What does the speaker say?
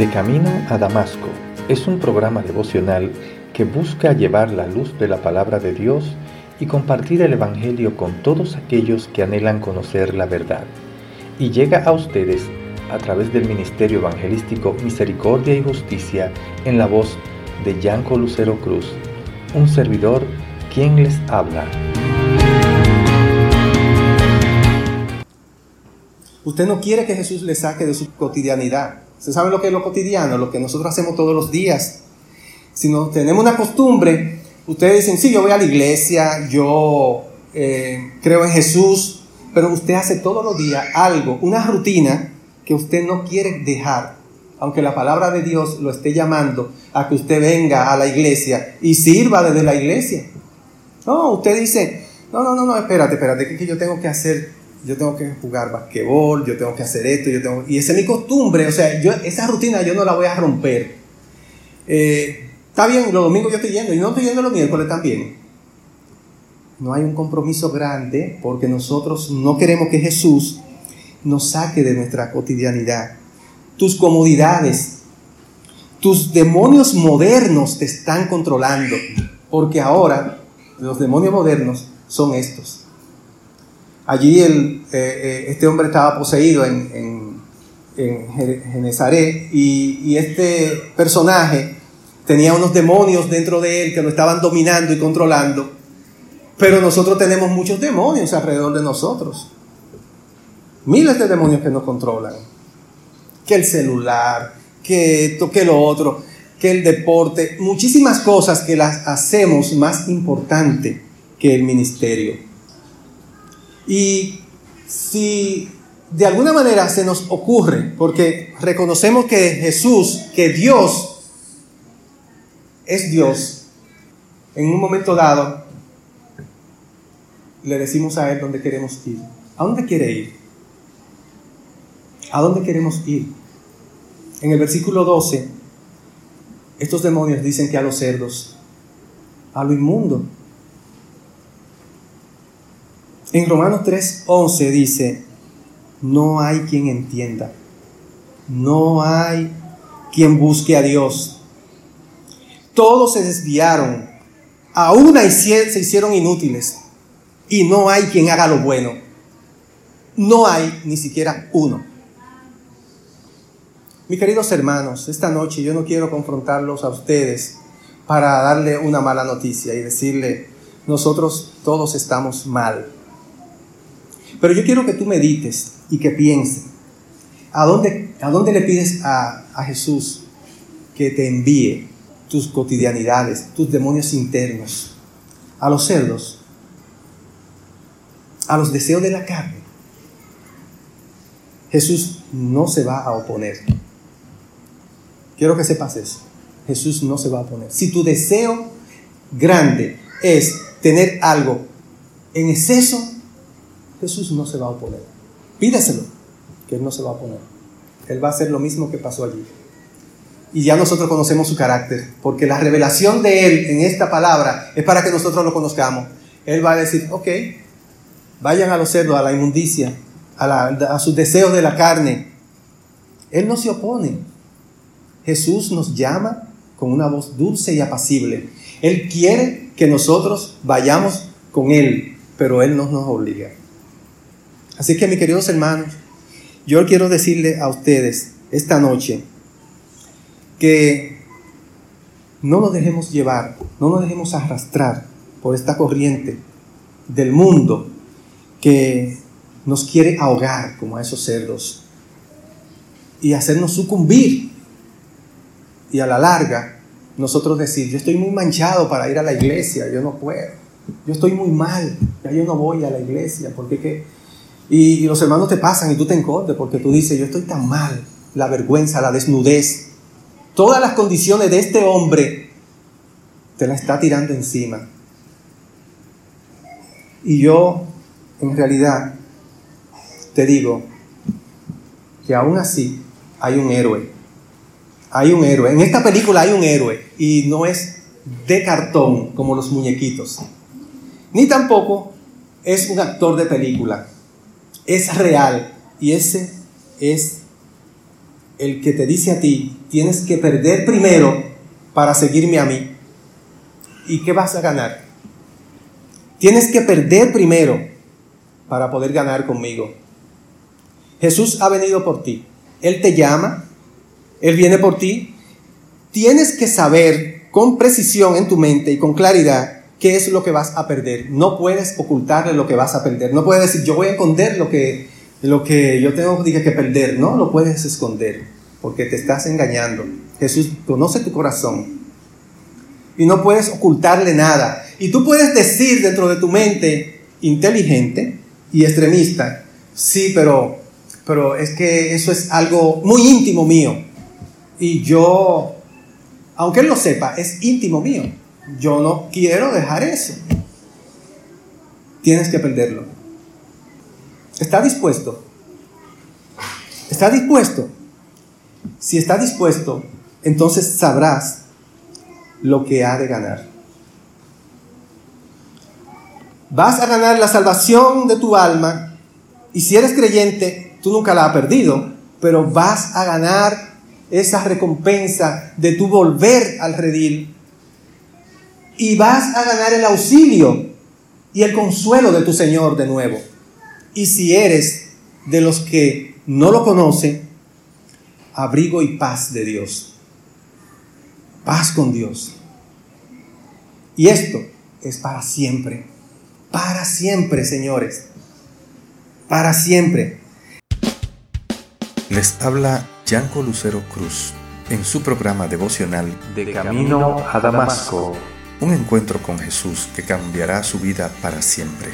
De Camino a Damasco es un programa devocional que busca llevar la luz de la palabra de Dios y compartir el Evangelio con todos aquellos que anhelan conocer la verdad. Y llega a ustedes a través del Ministerio Evangelístico Misericordia y Justicia en la voz de Yanco Lucero Cruz, un servidor quien les habla. Usted no quiere que Jesús le saque de su cotidianidad. ¿Usted sabe lo que es lo cotidiano? Lo que nosotros hacemos todos los días. Si no tenemos una costumbre, ustedes dicen, sí, yo voy a la iglesia, yo eh, creo en Jesús, pero usted hace todos los días algo, una rutina que usted no quiere dejar, aunque la palabra de Dios lo esté llamando a que usted venga a la iglesia y sirva desde la iglesia. No, usted dice, no, no, no, no, espérate, espérate, que yo tengo que hacer yo tengo que jugar basquetbol, yo tengo que hacer esto, yo tengo... Y esa es mi costumbre, o sea, yo, esa rutina yo no la voy a romper. Eh, está bien, los domingos yo estoy yendo, y no estoy yendo los miércoles también. No hay un compromiso grande porque nosotros no queremos que Jesús nos saque de nuestra cotidianidad. Tus comodidades, tus demonios modernos te están controlando, porque ahora los demonios modernos son estos Allí eh, eh, este hombre estaba poseído en, en, Genezaret y, este personaje tenía unos demonios dentro de él que lo estaban dominando y controlando. Pero nosotros tenemos muchos demonios alrededor de nosotros. Miles de demonios que nos controlan. Que el celular, que esto, que lo otro, que el deporte, muchísimas cosas que las hacemos más importante que el ministerio. Y si de alguna manera se nos ocurre, porque reconocemos que Jesús, que Dios es Dios, en un momento dado le decimos a Él dónde queremos ir. ¿A dónde quiere ir? ¿A dónde queremos ir? En el versículo 12, estos demonios dicen que a los cerdos, a lo inmundo, en Romanos 3:11 dice, no hay quien entienda, no hay quien busque a Dios. Todos se desviaron, a una se hicieron inútiles y no hay quien haga lo bueno. No hay ni siquiera uno. Mis queridos hermanos, esta noche yo no quiero confrontarlos a ustedes para darle una mala noticia y decirle, nosotros todos estamos mal. Pero yo quiero que tú medites y que pienses, ¿a dónde, a dónde le pides a, a Jesús que te envíe tus cotidianidades, tus demonios internos? A los cerdos, a los deseos de la carne. Jesús no se va a oponer. Quiero que sepas eso. Jesús no se va a oponer. Si tu deseo grande es tener algo en exceso, Jesús no se va a oponer. Pídeselo, que Él no se va a oponer. Él va a hacer lo mismo que pasó allí. Y ya nosotros conocemos su carácter, porque la revelación de Él en esta palabra es para que nosotros lo conozcamos. Él va a decir, ok, vayan a los cerdos, a la inmundicia, a, a sus deseos de la carne. Él no se opone. Jesús nos llama con una voz dulce y apacible. Él quiere que nosotros vayamos con Él, pero Él no nos obliga. Así que mis queridos hermanos, yo quiero decirle a ustedes esta noche que no nos dejemos llevar, no nos dejemos arrastrar por esta corriente del mundo que nos quiere ahogar como a esos cerdos y hacernos sucumbir. Y a la larga, nosotros decir, yo estoy muy manchado para ir a la iglesia, yo no puedo. Yo estoy muy mal, ya yo no voy a la iglesia, porque que y, los hermanos te pasan y tú te encordes porque tú dices, yo estoy tan mal, la vergüenza, la desnudez, todas las condiciones de este hombre te la está tirando encima. Y yo, en realidad, te digo que aún así hay un héroe. Hay un héroe. En esta película hay un héroe y no es de cartón como los muñequitos. Ni tampoco es un actor de película es real y ese es el que te dice a ti, tienes que perder primero para seguirme a mí. ¿Y qué vas a ganar? Tienes que perder primero para poder ganar conmigo. Jesús ha venido por ti. Él te llama, Él viene por ti. Tienes que saber con precisión en tu mente y con claridad qué es lo que vas a perder. No puedes ocultarle lo que vas a perder. No puedes decir, yo voy a esconder lo que, lo que yo tengo que perder. No lo puedes esconder porque te estás engañando. Jesús conoce tu corazón y no puedes ocultarle nada. Y tú puedes decir dentro de tu mente inteligente y extremista, sí, pero, pero es que eso es algo muy íntimo mío. Y yo, aunque él lo sepa, es íntimo mío. Yo no quiero dejar eso. Tienes que perderlo. ¿Está dispuesto? ¿Está dispuesto? Si está dispuesto, entonces sabrás lo que ha de ganar. Vas a ganar la salvación de tu alma y si eres creyente, tú nunca la has perdido, pero vas a ganar esa recompensa de tu volver al redil y vas a ganar el auxilio y el consuelo de tu Señor de nuevo. Y si eres de los que no lo conocen, abrigo y paz de Dios. Paz con Dios. Y esto es para siempre. Para siempre, señores. Para siempre. Les habla Yanko Lucero Cruz en su programa devocional De Camino a Damasco. Un encuentro con Jesús que cambiará su vida para siempre.